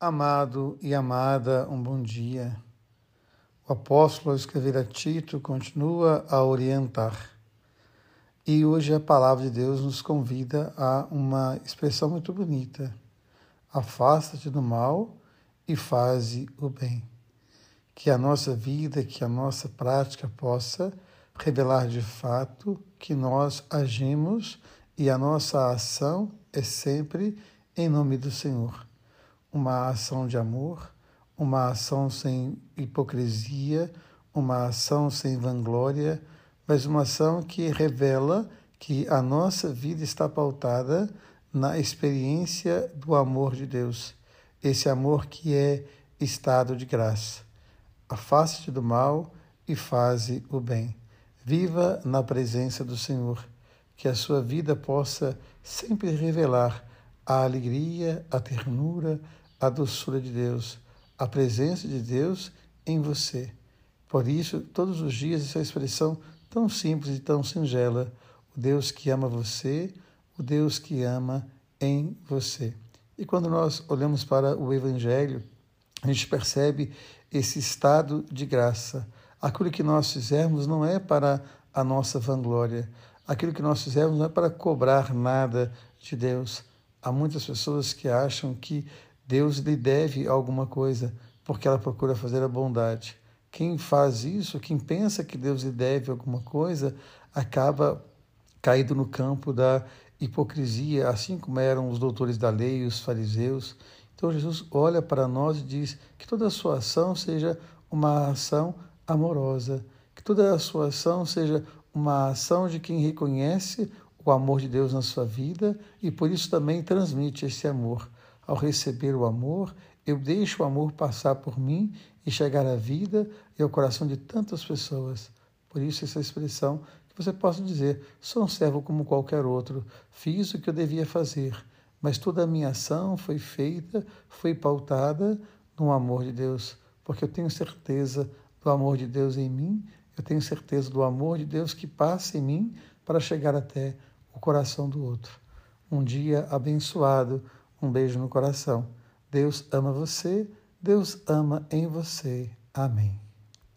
Amado e amada, um bom dia. O apóstolo, ao escrever a Tito, continua a orientar. E hoje a palavra de Deus nos convida a uma expressão muito bonita: afasta-te do mal e faze o bem. Que a nossa vida, que a nossa prática possa revelar de fato que nós agimos e a nossa ação é sempre em nome do Senhor uma ação de amor, uma ação sem hipocrisia, uma ação sem vanglória, mas uma ação que revela que a nossa vida está pautada na experiência do amor de Deus, esse amor que é estado de graça. Afaste-te do mal e faze o bem. Viva na presença do Senhor, que a sua vida possa sempre revelar a alegria, a ternura, a doçura de Deus, a presença de Deus em você. Por isso, todos os dias, essa expressão tão simples e tão singela: o Deus que ama você, o Deus que ama em você. E quando nós olhamos para o Evangelho, a gente percebe esse estado de graça. Aquilo que nós fizermos não é para a nossa vanglória, aquilo que nós fizermos não é para cobrar nada de Deus. Há muitas pessoas que acham que Deus lhe deve alguma coisa, porque ela procura fazer a bondade. Quem faz isso, quem pensa que Deus lhe deve alguma coisa, acaba caído no campo da hipocrisia, assim como eram os doutores da lei, os fariseus. Então Jesus olha para nós e diz que toda a sua ação seja uma ação amorosa, que toda a sua ação seja uma ação de quem reconhece o amor de Deus na sua vida e por isso também transmite esse amor. Ao receber o amor, eu deixo o amor passar por mim e chegar à vida e ao coração de tantas pessoas. Por isso, essa expressão que você possa dizer: sou um servo como qualquer outro, fiz o que eu devia fazer, mas toda a minha ação foi feita, foi pautada no amor de Deus, porque eu tenho certeza do amor de Deus em mim, eu tenho certeza do amor de Deus que passa em mim para chegar até o coração do outro. Um dia abençoado um beijo no coração. Deus ama você, Deus ama em você. Amém.